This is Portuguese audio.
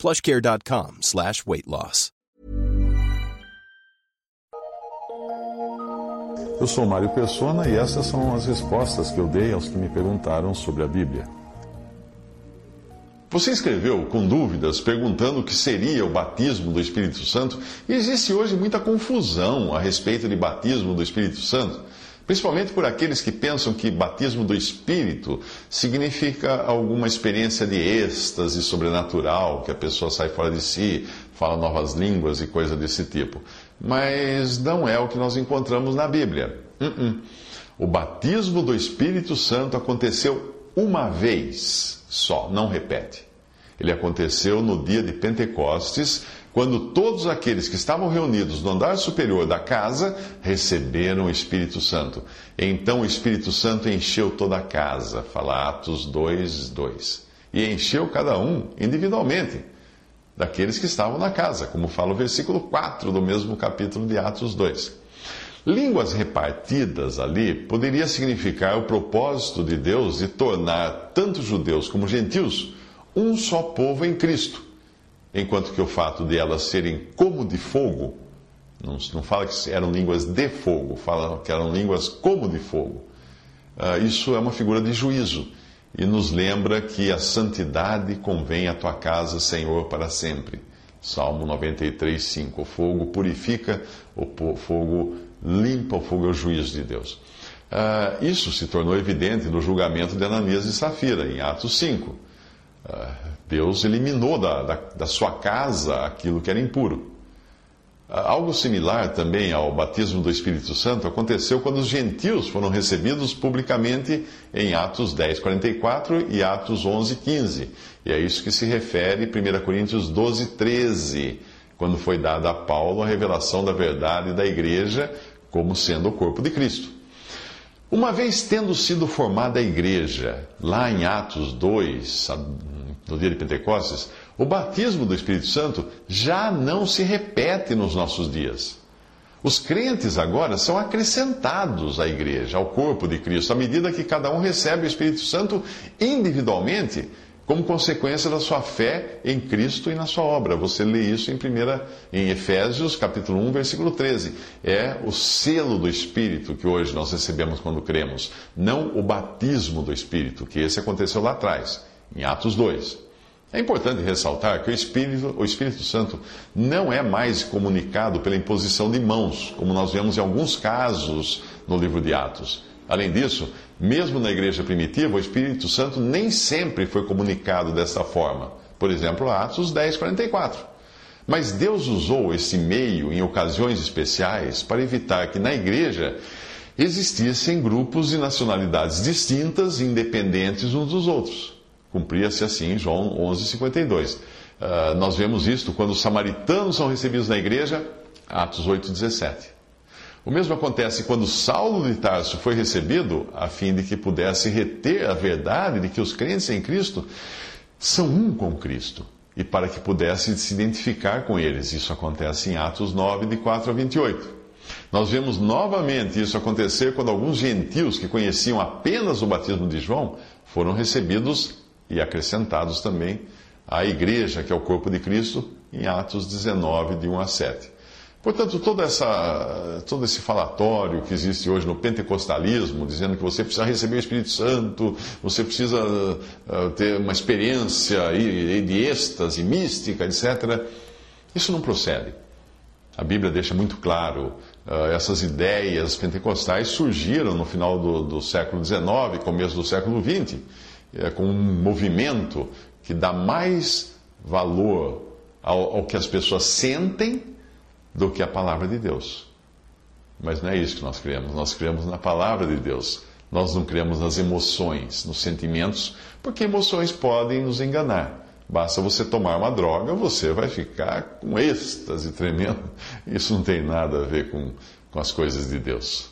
plushcare.com slash weight loss. Eu sou Mário Persona e essas são as respostas que eu dei aos que me perguntaram sobre a Bíblia. Você escreveu com dúvidas perguntando o que seria o batismo do Espírito Santo e existe hoje muita confusão a respeito de batismo do Espírito Santo. Principalmente por aqueles que pensam que batismo do Espírito significa alguma experiência de êxtase sobrenatural, que a pessoa sai fora de si, fala novas línguas e coisa desse tipo. Mas não é o que nós encontramos na Bíblia. Uh -uh. O batismo do Espírito Santo aconteceu uma vez só, não repete. Ele aconteceu no dia de Pentecostes quando todos aqueles que estavam reunidos no andar superior da casa receberam o Espírito Santo. Então o Espírito Santo encheu toda a casa, fala Atos 2, 2. E encheu cada um individualmente, daqueles que estavam na casa, como fala o versículo 4 do mesmo capítulo de Atos 2. Línguas repartidas ali poderia significar o propósito de Deus de tornar tanto judeus como gentios um só povo em Cristo enquanto que o fato de elas serem como de fogo, não, não fala que eram línguas de fogo, fala que eram línguas como de fogo. Uh, isso é uma figura de juízo e nos lembra que a santidade convém à tua casa, Senhor, para sempre. Salmo 93, 5. O fogo purifica, o fogo limpa, o fogo é o juízo de Deus. Uh, isso se tornou evidente no julgamento de Ananias e Safira, em Atos 5. Ah, Deus eliminou da, da, da, sua casa aquilo que era impuro. Ah, algo similar também ao batismo do Espírito Santo aconteceu quando os gentios foram recebidos publicamente em Atos 10, 44 e Atos 11, 15. E é isso que se refere 1 Coríntios 12, 13, quando foi dada a Paulo a revelação da verdade da igreja como sendo o corpo de Cristo. Uma vez tendo sido formada a igreja, lá em Atos 2, no dia de Pentecostes, o batismo do Espírito Santo já não se repete nos nossos dias. Os crentes agora são acrescentados à igreja, ao corpo de Cristo, à medida que cada um recebe o Espírito Santo individualmente como consequência da sua fé em Cristo e na sua obra. Você lê isso em, primeira, em Efésios, capítulo 1, versículo 13. É o selo do Espírito que hoje nós recebemos quando cremos, não o batismo do Espírito, que esse aconteceu lá atrás, em Atos 2. É importante ressaltar que o Espírito, o Espírito Santo não é mais comunicado pela imposição de mãos, como nós vemos em alguns casos no livro de Atos. Além disso, mesmo na igreja primitiva, o Espírito Santo nem sempre foi comunicado dessa forma. Por exemplo, Atos 10, 44. Mas Deus usou esse meio em ocasiões especiais para evitar que na igreja existissem grupos e nacionalidades distintas, independentes uns dos outros. Cumpria-se assim João 11:52. Uh, nós vemos isto quando os samaritanos são recebidos na igreja, Atos 8:17. O mesmo acontece quando Saulo de Tarso foi recebido, a fim de que pudesse reter a verdade de que os crentes em Cristo são um com Cristo, e para que pudesse se identificar com eles. Isso acontece em Atos 9, de 4 a 28. Nós vemos novamente isso acontecer quando alguns gentios que conheciam apenas o batismo de João foram recebidos e acrescentados também à igreja, que é o corpo de Cristo, em Atos 19, de 1 a 7. Portanto, toda essa, todo esse falatório que existe hoje no pentecostalismo, dizendo que você precisa receber o Espírito Santo, você precisa uh, ter uma experiência de êxtase mística, etc., isso não procede. A Bíblia deixa muito claro, uh, essas ideias pentecostais surgiram no final do, do século XIX, começo do século XX, com um movimento que dá mais valor ao, ao que as pessoas sentem do que a palavra de Deus. Mas não é isso que nós cremos. Nós cremos na palavra de Deus. Nós não cremos nas emoções, nos sentimentos, porque emoções podem nos enganar. Basta você tomar uma droga, você vai ficar com êxtase tremendo. Isso não tem nada a ver com, com as coisas de Deus.